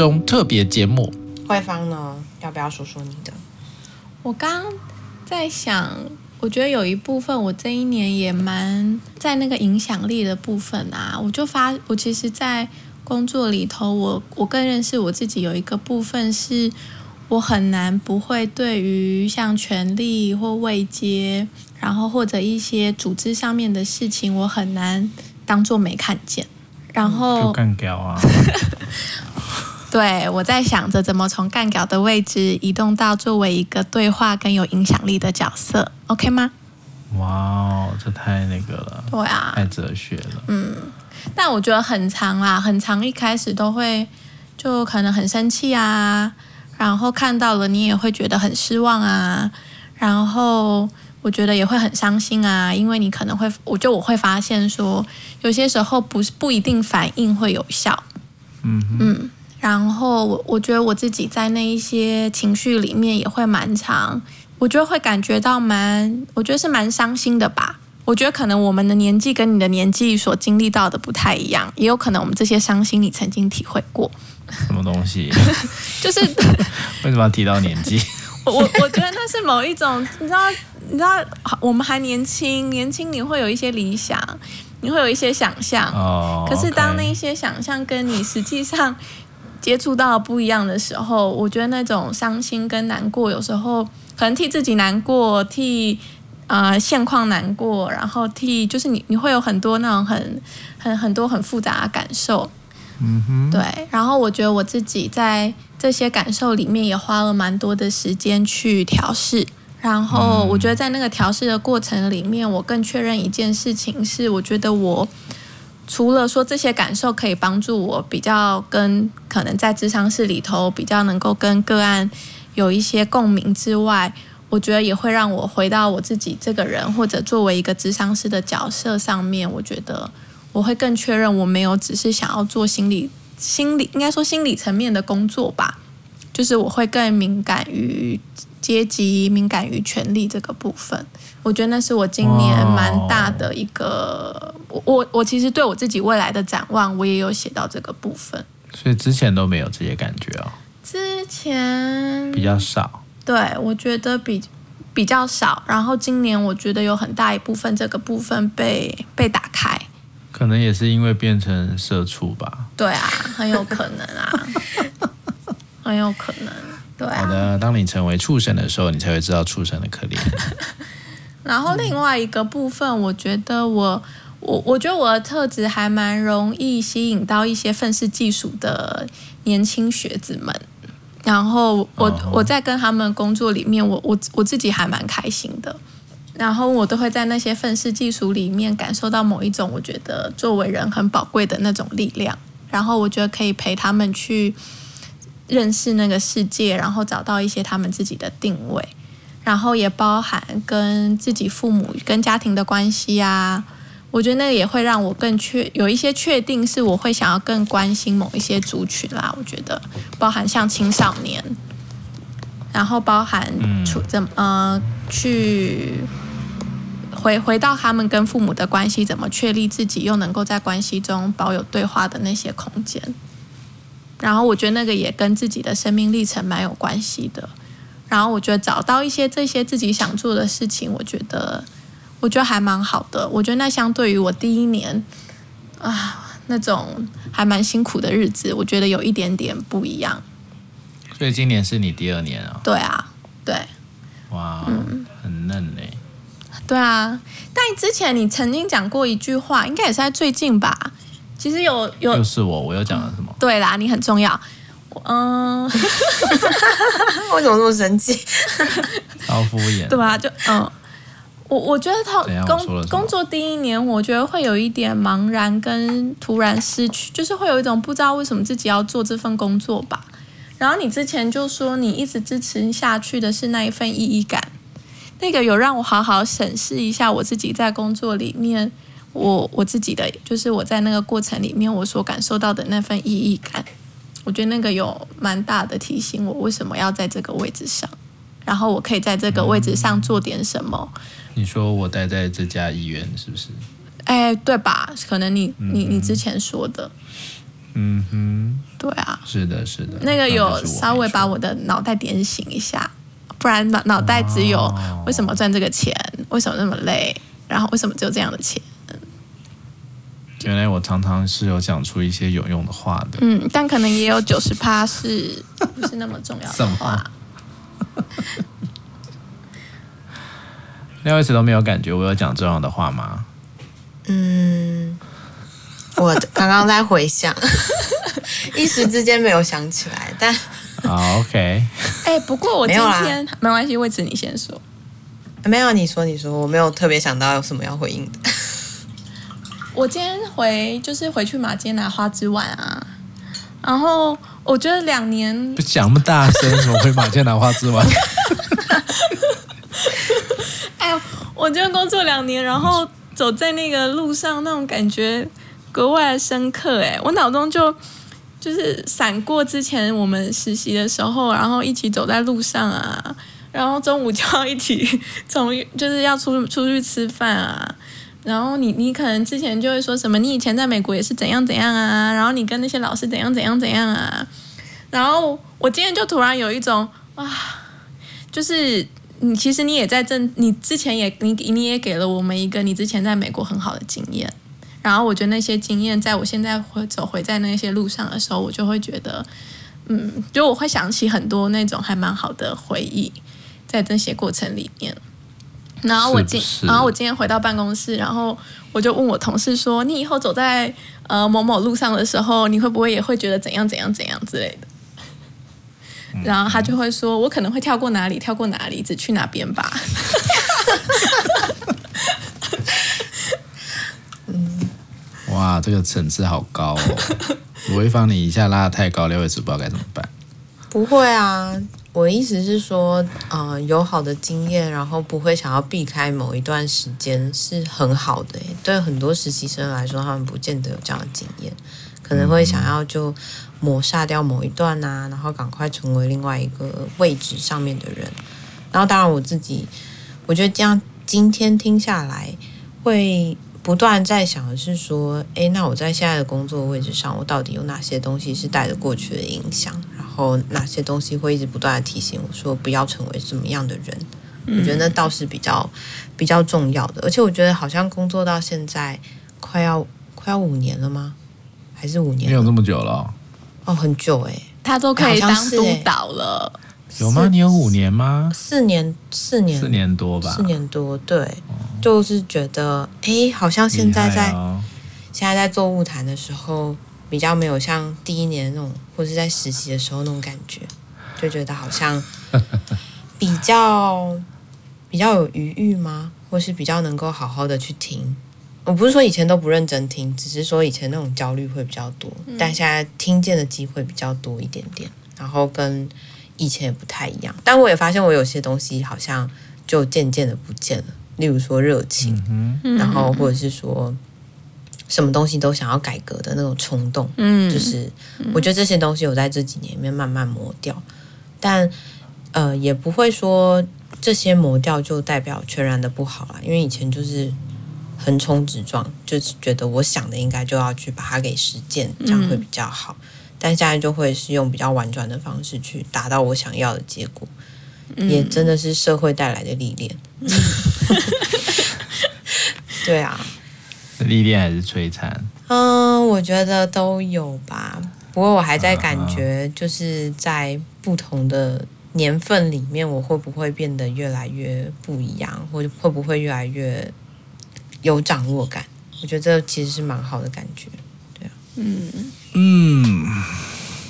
中特别节目。慧芳呢，要不要说说你的？我刚在想，我觉得有一部分我这一年也蛮在那个影响力的部分啊，我就发，我其实，在工作里头，我我更认识我自己，有一个部分是我很难不会对于像权力或位阶，然后或者一些组织上面的事情，我很难当做没看见，然后干掉啊。对，我在想着怎么从干掉的位置移动到作为一个对话更有影响力的角色，OK 吗？哇哦，这太那个了，对啊，太哲学了。嗯，但我觉得很长啦，很长，一开始都会就可能很生气啊，然后看到了你也会觉得很失望啊，然后我觉得也会很伤心啊，因为你可能会，我就我会发现说，有些时候不是不一定反应会有效。嗯哼嗯。然后我我觉得我自己在那一些情绪里面也会蛮长，我觉得会感觉到蛮，我觉得是蛮伤心的吧。我觉得可能我们的年纪跟你的年纪所经历到的不太一样，也有可能我们这些伤心你曾经体会过。什么东西？就是 为什么要提到年纪？我我我觉得那是某一种，你知道，你知道，我们还年轻，年轻你会有一些理想，你会有一些想象。哦。可是当那些想象跟你实际上。接触到不一样的时候，我觉得那种伤心跟难过，有时候可能替自己难过，替啊、呃、现况难过，然后替就是你你会有很多那种很很很多很复杂的感受，嗯哼，对。然后我觉得我自己在这些感受里面也花了蛮多的时间去调试，然后我觉得在那个调试的过程里面，我更确认一件事情是，我觉得我。除了说这些感受可以帮助我比较跟可能在智商室里头比较能够跟个案有一些共鸣之外，我觉得也会让我回到我自己这个人或者作为一个智商师的角色上面，我觉得我会更确认我没有只是想要做心理心理应该说心理层面的工作吧，就是我会更敏感于阶级、敏感于权力这个部分。我觉得那是我今年蛮大的一个，我我我其实对我自己未来的展望，我也有写到这个部分。所以之前都没有这些感觉哦。之前比较少。对，我觉得比比较少。然后今年我觉得有很大一部分这个部分被被打开。可能也是因为变成社畜吧。对啊，很有可能啊，很有可能。对啊。好的，当你成为畜生的时候，你才会知道畜生的可怜。然后另外一个部分，我觉得我我我觉得我的特质还蛮容易吸引到一些愤世嫉俗的年轻学子们。然后我我在跟他们工作里面，我我我自己还蛮开心的。然后我都会在那些愤世嫉俗里面感受到某一种我觉得作为人很宝贵的那种力量。然后我觉得可以陪他们去认识那个世界，然后找到一些他们自己的定位。然后也包含跟自己父母、跟家庭的关系啊，我觉得那个也会让我更确有一些确定，是我会想要更关心某一些族群啦。我觉得包含像青少年，然后包含处怎么呃去回回到他们跟父母的关系，怎么确立自己又能够在关系中保有对话的那些空间。然后我觉得那个也跟自己的生命历程蛮有关系的。然后我觉得找到一些这些自己想做的事情，我觉得我觉得还蛮好的。我觉得那相对于我第一年啊那种还蛮辛苦的日子，我觉得有一点点不一样。所以今年是你第二年啊？对啊，对。哇，嗯，很嫩嘞。对啊，但之前你曾经讲过一句话，应该也是在最近吧？其实有有，就是我，我又讲了什么？对啦，你很重要。嗯，为什么这么生气？超敷衍，对吧？就嗯，我我觉得他工工作第一年，我觉得会有一点茫然跟突然失去，就是会有一种不知道为什么自己要做这份工作吧。然后你之前就说你一直支持下去的是那一份意义感，那个有让我好好审视一下我自己在工作里面，我我自己的就是我在那个过程里面我所感受到的那份意义感。我觉得那个有蛮大的提醒，我为什么要在这个位置上，然后我可以在这个位置上做点什么。嗯、你说我待在这家医院是不是？哎，对吧？可能你你你之前说的，嗯哼，对啊，是的，是的，那个有稍微把我的脑袋点醒一下，不然脑脑袋只有为什么赚这个钱，为什么那么累，然后为什么只有这样的钱？原来我常常是有讲出一些有用的话的，嗯，但可能也有九十趴是不是那么重要的话？两位一直都没有感觉我有讲重要的话吗？嗯，我刚刚在回想，一时之间没有想起来，但啊 OK。哎，不过我今天没，没关系，魏子你先说。没有，你说你说，我没有特别想到有什么要回应的。我今天回就是回去马街拿花枝丸啊，然后我觉得两年不讲那么大声，怎么回马街拿花枝丸？哎呦，我觉得工作两年，然后走在那个路上，那种感觉格外深刻。哎，我脑中就就是闪过之前我们实习的时候，然后一起走在路上啊，然后中午就要一起从就是要出出去吃饭啊。然后你你可能之前就会说什么，你以前在美国也是怎样怎样啊，然后你跟那些老师怎样怎样怎样啊，然后我今天就突然有一种啊，就是你其实你也在正，你之前也你你也给了我们一个你之前在美国很好的经验，然后我觉得那些经验在我现在会走回在那些路上的时候，我就会觉得，嗯，就我会想起很多那种还蛮好的回忆，在这些过程里面。然后我今，然后我今天回到办公室，然后我就问我同事说：“你以后走在呃某某路上的时候，你会不会也会觉得怎样怎样怎样之类的？”然后他就会说：“我可能会跳过哪里，跳过哪里，只去哪边吧。”嗯，哇，这个层次好高哦！我会放你一下拉得太高，六位不知道该怎么办。不会啊。我意思是说，呃，有好的经验，然后不会想要避开某一段时间，是很好的。对很多实习生来说，他们不见得有这样的经验，可能会想要就抹杀掉某一段啊，然后赶快成为另外一个位置上面的人。然后，当然我自己，我觉得这样今天听下来，会不断在想的是说，哎，那我在现在的工作位置上，我到底有哪些东西是带着过去的影响？后哪些东西会一直不断的提醒我说不要成为什么样的人？嗯、我觉得那倒是比较比较重要的。而且我觉得好像工作到现在快要快要五年了吗？还是五年？没有这么久了哦，很久哎，他都可以当督导了。有吗？你有五年吗？四年，四年，四年多吧？四年多，对，哦、就是觉得哎，好像现在在、哦、现在在做物谈的时候。比较没有像第一年那种，或是在实习的时候那种感觉，就觉得好像 比较比较有余裕吗？或是比较能够好好的去听。我不是说以前都不认真听，只是说以前那种焦虑会比较多，但现在听见的机会比较多一点点，然后跟以前也不太一样。但我也发现我有些东西好像就渐渐的不见了，例如说热情，嗯、然后或者是说。什么东西都想要改革的那种冲动，嗯，就是我觉得这些东西我在这几年里面慢慢磨掉，但呃也不会说这些磨掉就代表全然的不好啦，因为以前就是横冲直撞，就是觉得我想的应该就要去把它给实践，这样会比较好，嗯，但现在就会是用比较婉转的方式去达到我想要的结果，嗯，也真的是社会带来的历练，嗯，对啊。历练还是摧残？嗯，我觉得都有吧。不过我还在感觉，就是在不同的年份里面，我会不会变得越来越不一样，或者会不会越来越有掌握感？我觉得这其实是蛮好的感觉。对啊，嗯嗯，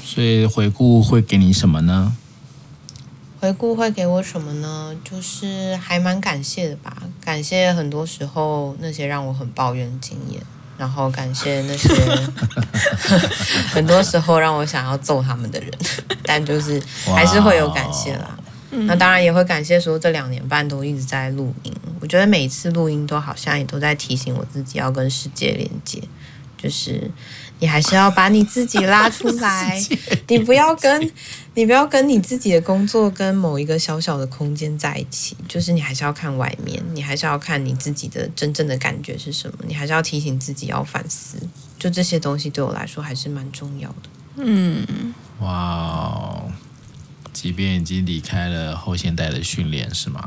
所以回顾会给你什么呢？回顾会给我什么呢？就是还蛮感谢的吧，感谢很多时候那些让我很抱怨的经验，然后感谢那些 很多时候让我想要揍他们的人，但就是还是会有感谢啦。Wow. 那当然也会感谢说这两年半都一直在录音，我觉得每一次录音都好像也都在提醒我自己要跟世界连接，就是。你还是要把你自己拉出 来，你不要跟，你不要跟你自己的工作跟某一个小小的空间在一起，就是你还是要看外面，你还是要看你自己的真正的感觉是什么，你还是要提醒自己要反思，就这些东西对我来说还是蛮重要的。嗯，哇哦，即便已经离开了后现代的训练，是吗？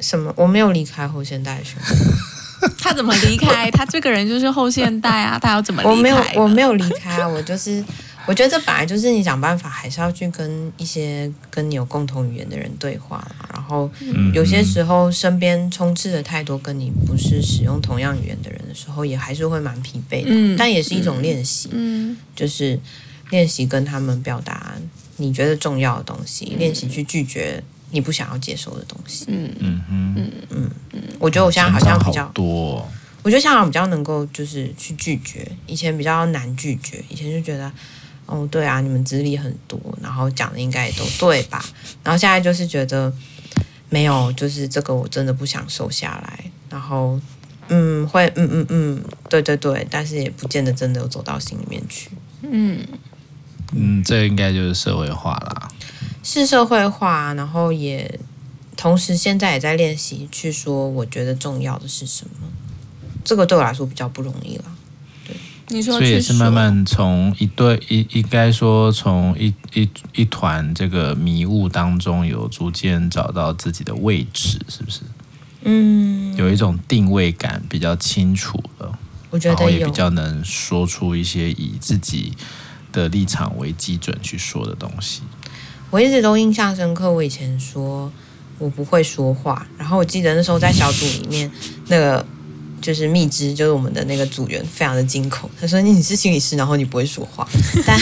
什么？我没有离开后现代的训练，他怎么离开？他这个人就是后现代啊，他要怎么离开？我没有，我没有离开啊，我就是。我觉得这本来就是你想办法，还是要去跟一些跟你有共同语言的人对话。然后有些时候身边充斥着太多跟你不是使用同样语言的人的时候，也还是会蛮疲惫的。嗯，但也是一种练习。嗯，就是练习跟他们表达你觉得重要的东西，练习去拒绝你不想要接受的东西。嗯嗯嗯嗯嗯。我觉得我现在好像比较多。我觉得现在比较能够就是去拒绝，以前比较难拒绝，以前就觉得。哦，对啊，你们资历很多，然后讲的应该也都对吧？然后现在就是觉得没有，就是这个我真的不想瘦下来。然后，嗯，会，嗯嗯嗯，对对对，但是也不见得真的有走到心里面去。嗯嗯，这应该就是社会化啦。是社会化，然后也同时现在也在练习去说，我觉得重要的是什么。这个对我来说比较不容易了。对你说，所以也是慢慢从一对一，应该说从一一一团这个迷雾当中，有逐渐找到自己的位置，是不是？嗯，有一种定位感比较清楚了，我觉得然后也比较能说出一些以自己的立场为基准去说的东西。我一直都印象深刻，我以前说我不会说话，然后我记得那时候在小组里面那个。就是蜜汁，就是我们的那个组员，非常的惊恐。他说：“你是心理师，然后你不会说话。”但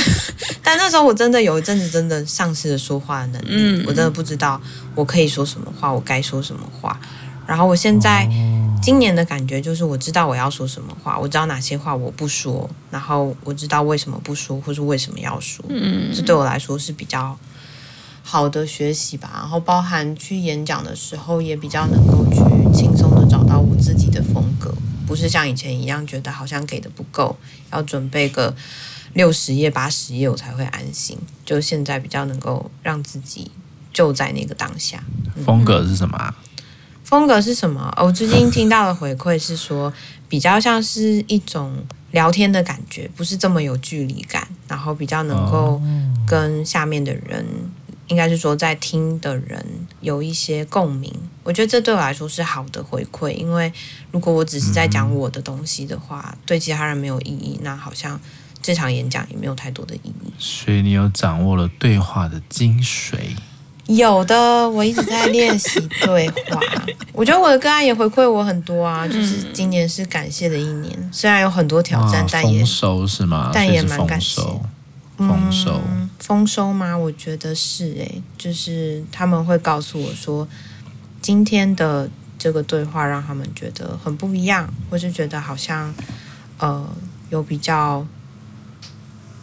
但那时候我真的有一阵子真的丧失了说话的能力，嗯，我真的不知道我可以说什么话，我该说什么话。然后我现在今年的感觉就是，我知道我要说什么话，我知道哪些话我不说，然后我知道为什么不说，或是为什么要说。嗯，这对我来说是比较好的学习吧。然后包含去演讲的时候，也比较能够去轻松的找到我自己的风格，不是像以前一样觉得好像给的不够，要准备个六十页、八十页我才会安心。就现在比较能够让自己就在那个当下。风格是什么啊？风格是什么？我最近听到的回馈是说，比较像是一种聊天的感觉，不是这么有距离感，然后比较能够跟下面的人。应该是说，在听的人有一些共鸣，我觉得这对我来说是好的回馈。因为如果我只是在讲我的东西的话，嗯、对其他人没有意义，那好像这场演讲也没有太多的意义。所以你有掌握了对话的精髓？有的，我一直在练习对话。我觉得我的个案也回馈我很多啊，就是今年是感谢的一年，虽然有很多挑战，但也丰收是吗？但也蛮感谢。丰收。嗯丰收吗？我觉得是诶，就是他们会告诉我说，今天的这个对话让他们觉得很不一样，或是觉得好像呃有比较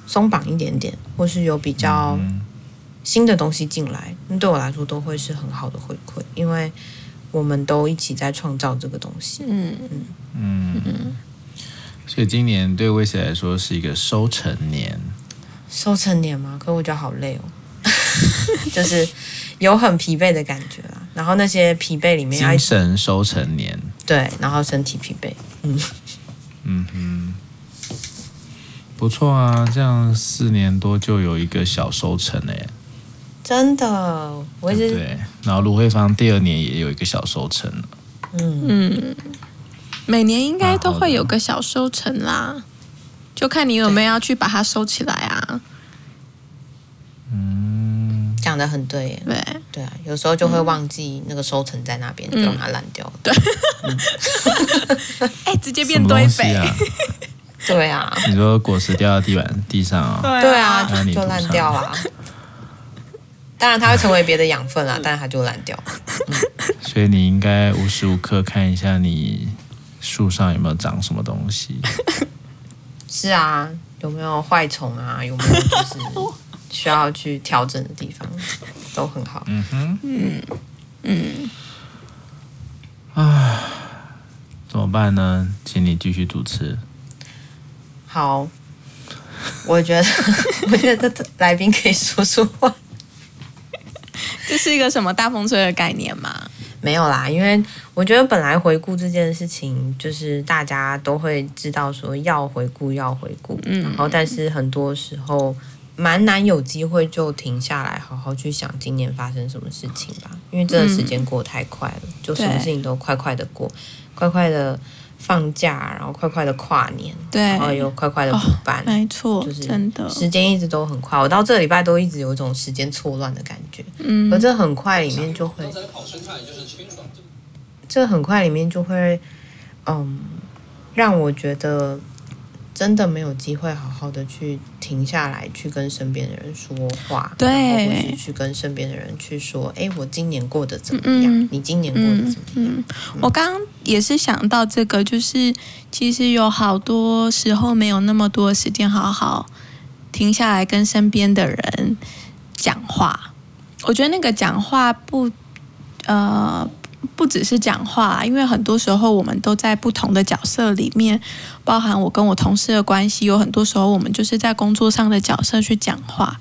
松绑一点点，或是有比较新的东西进来，那对我来说都会是很好的回馈，因为我们都一起在创造这个东西。嗯嗯嗯嗯，所以今年对威斯来说是一个收成年。收成年吗？可我觉得好累哦，就是有很疲惫的感觉啦。然后那些疲惫里面，精神收成年，对，然后身体疲惫，嗯。嗯哼，不错啊，这样四年多就有一个小收成哎，真的，我一直对。然后卢慧芳第二年也有一个小收成了，嗯。嗯，每年应该都会有个小收成啦。就看你有没有要去把它收起来啊。嗯，讲的很对耶。对对啊，有时候就会忘记那个收成在那边，嗯、就让它烂掉了。对。哎、欸，直接变堆肥。啊、对啊。你说果实掉到地板地上啊？对啊，就就烂掉了。当然，它会成为别的养分啊，但是它就烂掉。嗯、所以你应该无时无刻看一下你树上有没有长什么东西。是啊，有没有坏虫啊？有没有就是需要去调整的地方？都很好。嗯哼，嗯嗯。啊，怎么办呢？请你继续主持。好，我觉得，我觉得来宾可以说说话。这是一个什么大风吹的概念吗？没有啦，因为我觉得本来回顾这件事情，就是大家都会知道说要回顾要回顾，嗯，然后但是很多时候蛮难有机会就停下来好好去想今年发生什么事情吧，因为真的时间过得太快了，嗯、就什么事情都快快的过，快快的。放假，然后快快的跨年，对，然后又快快的补班，哦，没错，就是真的。时间一直都很快。我到这个礼拜都一直有一种时间错乱的感觉，嗯，而这很快里面就会，这很快里面就会，嗯，让我觉得。真的没有机会好好的去停下来，去跟身边的人说话，对，去跟身边的人去说，哎，我今年过得怎么样？嗯、你今年过得怎么样？嗯嗯、我刚刚也是想到这个，就是其实有好多时候没有那么多时间好好停下来跟身边的人讲话。我觉得那个讲话不，呃。不只是讲话，因为很多时候我们都在不同的角色里面，包含我跟我同事的关系，有很多时候我们就是在工作上的角色去讲话，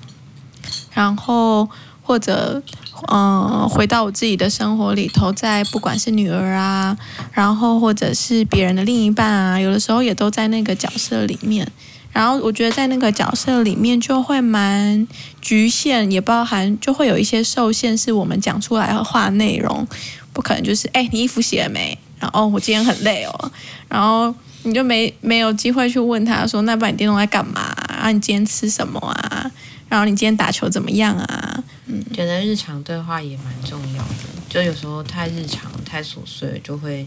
然后或者嗯、回到我自己的生活里头，在不管是女儿啊，然后或者是别人的另一半啊，有的时候也都在那个角色里面，然后我觉得在那个角色里面就会蛮局限，也包含就会有一些受限，是我们讲出来的话内容。不可能就是哎，你衣服洗了没？然后我今天很累哦，然后你就没没有机会去问他说，那不然你电动在干嘛？然后你今天吃什么啊？然后你今天打球怎么样啊？嗯，觉得日常对话也蛮重要的，就有时候太日常太琐碎，就会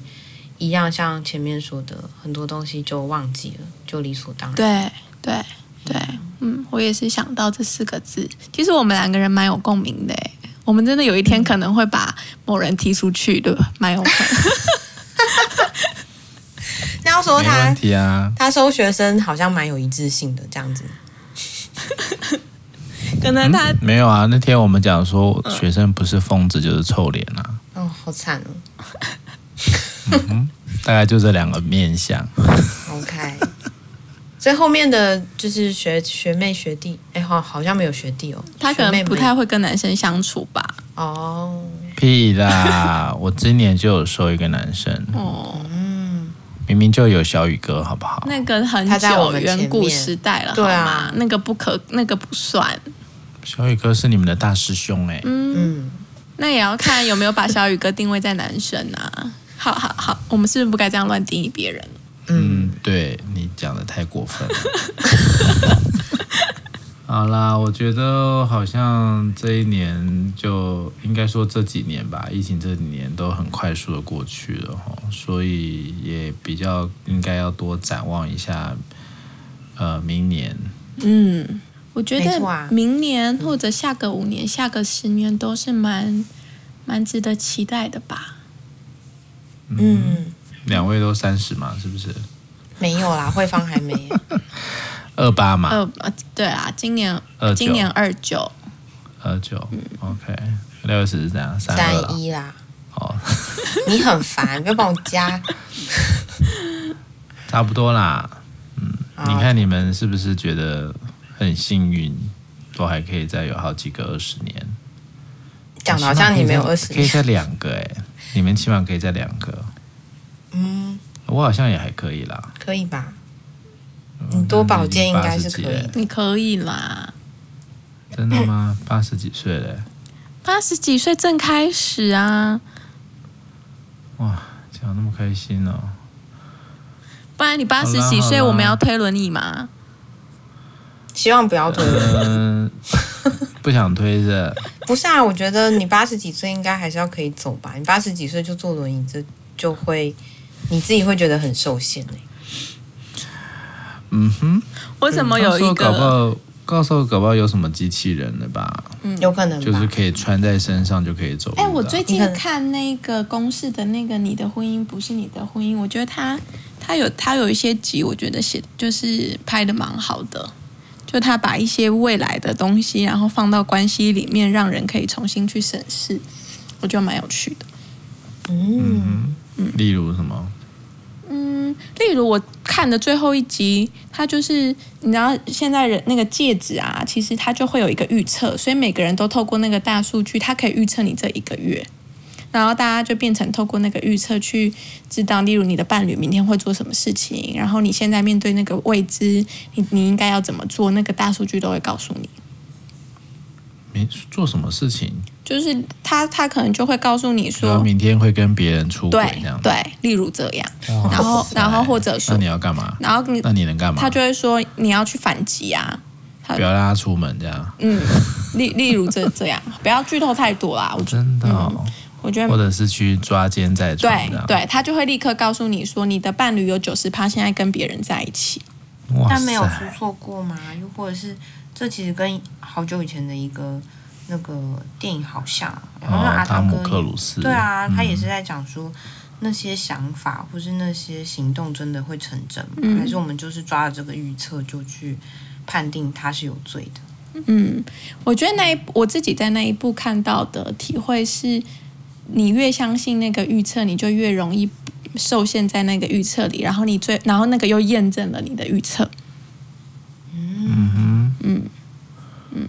一样像前面说的，很多东西就忘记了，就理所当然。对对对，嗯，我也是想到这四个字，其实我们两个人蛮有共鸣的。我们真的有一天可能会把某人踢出去，对吧？蛮有可能。那要说他，没问题啊。他收学生好像蛮有一致性的，这样子。可能他、嗯、没有啊。那天我们讲说，学生不是疯子就是臭脸啊。哦，好惨哦。嗯，大概就这两个面相。OK。所以后面的就是学学妹学弟，哎，好，好像没有学弟哦。他可能不太会跟男生相处吧？哦，屁啦！我今年就有收一个男生。哦，嗯，明明就有小宇哥，好不好？那个很久远古时代了，对啊，那个不可，那个不算。小宇哥是你们的大师兄哎。嗯，那也要看有没有把小宇哥定位在男生啊。好好好，我们是不是不该这样乱定义别人？嗯，对，你讲的太过分了。好啦，我觉得好像这一年就应该说这几年吧，疫情这几年都很快速的过去了哈，所以也比较应该要多展望一下，呃，明年。嗯，我觉得明年或者下个五年、下个十年都是蛮蛮值得期待的吧。嗯。嗯两位都三十嘛，是不是？没有啦，慧芳还没。二八嘛。二对啊，今年二今年二九。二九，嗯，OK。六十是怎样？三一啦。哦，你很烦，不要帮我加。差不多啦，嗯，你看你们是不是觉得很幸运，都还可以再有好几个二十年？讲的好像你没有二十年，可以再两个哎，你们起码可以再两个。嗯，我好像也还可以啦，可以吧？你多保健应该是可以，你可以啦。真的吗？八十几岁了，八十几岁正开始啊！哇，讲那么开心哦！不然你八十几岁，我们要推轮椅吗？希望不要推，嗯，不想推着。不是啊，我觉得你八十几岁应该还是要可以走吧？你八十几岁就坐轮椅，这就会。你自己会觉得很受限呢？嗯哼，我怎么有一个？搞不好，告诉我搞不好有什么机器人的吧？嗯，有可能，就是可以穿在身上就可以走。哎，我最近看那个公式的那个《你的婚姻不是你的婚姻》，我觉得他他有他有一些集，我觉得写就是拍的蛮好的，就他把一些未来的东西，然后放到关系里面，让人可以重新去审视，我觉得蛮有趣的。嗯嗯，例如什么？嗯，例如我看的最后一集，它就是你知道现在人那个戒指啊，其实它就会有一个预测，所以每个人都透过那个大数据，它可以预测你这一个月。然后大家就变成透过那个预测去知道，例如你的伴侣明天会做什么事情，然后你现在面对那个未知，你你应该要怎么做，那个大数据都会告诉你。没做什么事情，就是他他可能就会告诉你说，明天会跟别人出轨对这样，对，例如这样，然后然后或者说，那你要干嘛？然后你那你能干嘛？他就会说你要去反击啊，不要让他出门这样。嗯，例例如这这样，不要剧透太多啦。我 真的、哦嗯，我觉得或者是去抓奸在床，对对，他就会立刻告诉你说，你的伴侣有九十趴现在跟别人在一起，但没有出错过吗？又或者是这其实跟好久以前的一个。那个电影好像，然后阿汤哥，汤姆克鲁斯，对啊，嗯、他也是在讲说那些想法或是那些行动真的会成真吗？嗯、还是我们就是抓了这个预测就去判定他是有罪的？嗯，我觉得那一我自己在那一部看到的体会是，你越相信那个预测，你就越容易受限在那个预测里，然后你最然后那个又验证了你的预测。嗯哼，嗯。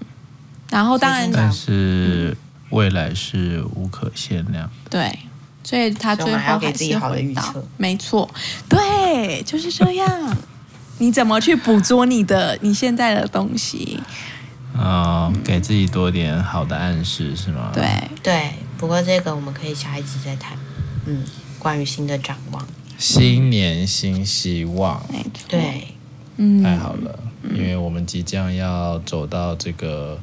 然后当然，但是未来是无可限量的。对，所以他最后还是回到好的预测。没错，对，就是这样。你怎么去捕捉你的你现在的东西？啊、哦，给自己多点好的暗示是吗？对对。不过这个我们可以下一集再谈。嗯，关于新的展望。新年新希望。没错。对。嗯。太好了，因为我们即将要走到这个。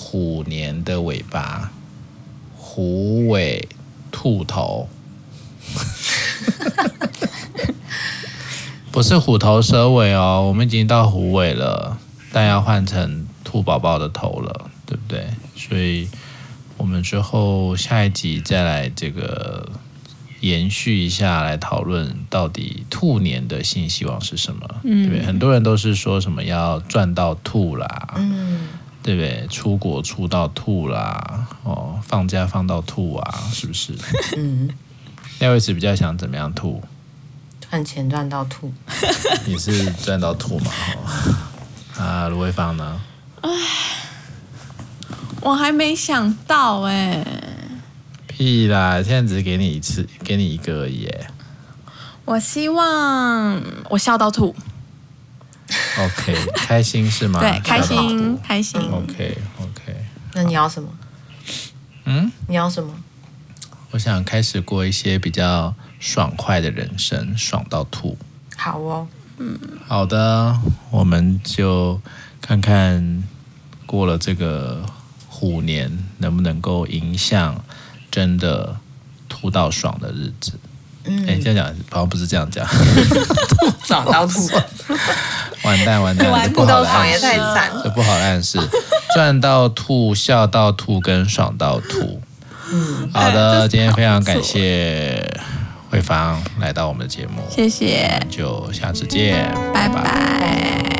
虎年的尾巴，虎尾兔头，不是虎头蛇尾哦，我们已经到虎尾了，但要换成兔宝宝的头了，对不对？所以，我们之后下一集再来这个延续一下，来讨论到底兔年的新希望是什么？嗯，对不对？很多人都是说什么要赚到兔啦，嗯。对不对？出国出到吐啦，哦，放假放到吐啊，是不是？嗯。那位置比较想怎么样吐？赚钱赚到吐。你是赚到吐嘛？哦、啊，卢慧芳呢？唉，我还没想到哎。屁啦！现在只是给你一次，给你一个而已。我希望我笑到吐。OK，开心是吗？对，开心，开心。OK，OK。那你要什么？嗯？你要什么？我想开始过一些比较爽快的人生，爽到吐。好哦，嗯。好的，我们就看看过了这个虎年，能不能够迎向真的吐到爽的日子。嗯。哎，这样讲好像不是这样讲。爽 到吐。完蛋完蛋，吐到爽也太惨，这不好暗示。赚到吐，笑到吐，跟爽到吐。嗯，好的，今天非常感谢慧芳来到我们的节目，谢谢，就下次见，拜拜。拜拜。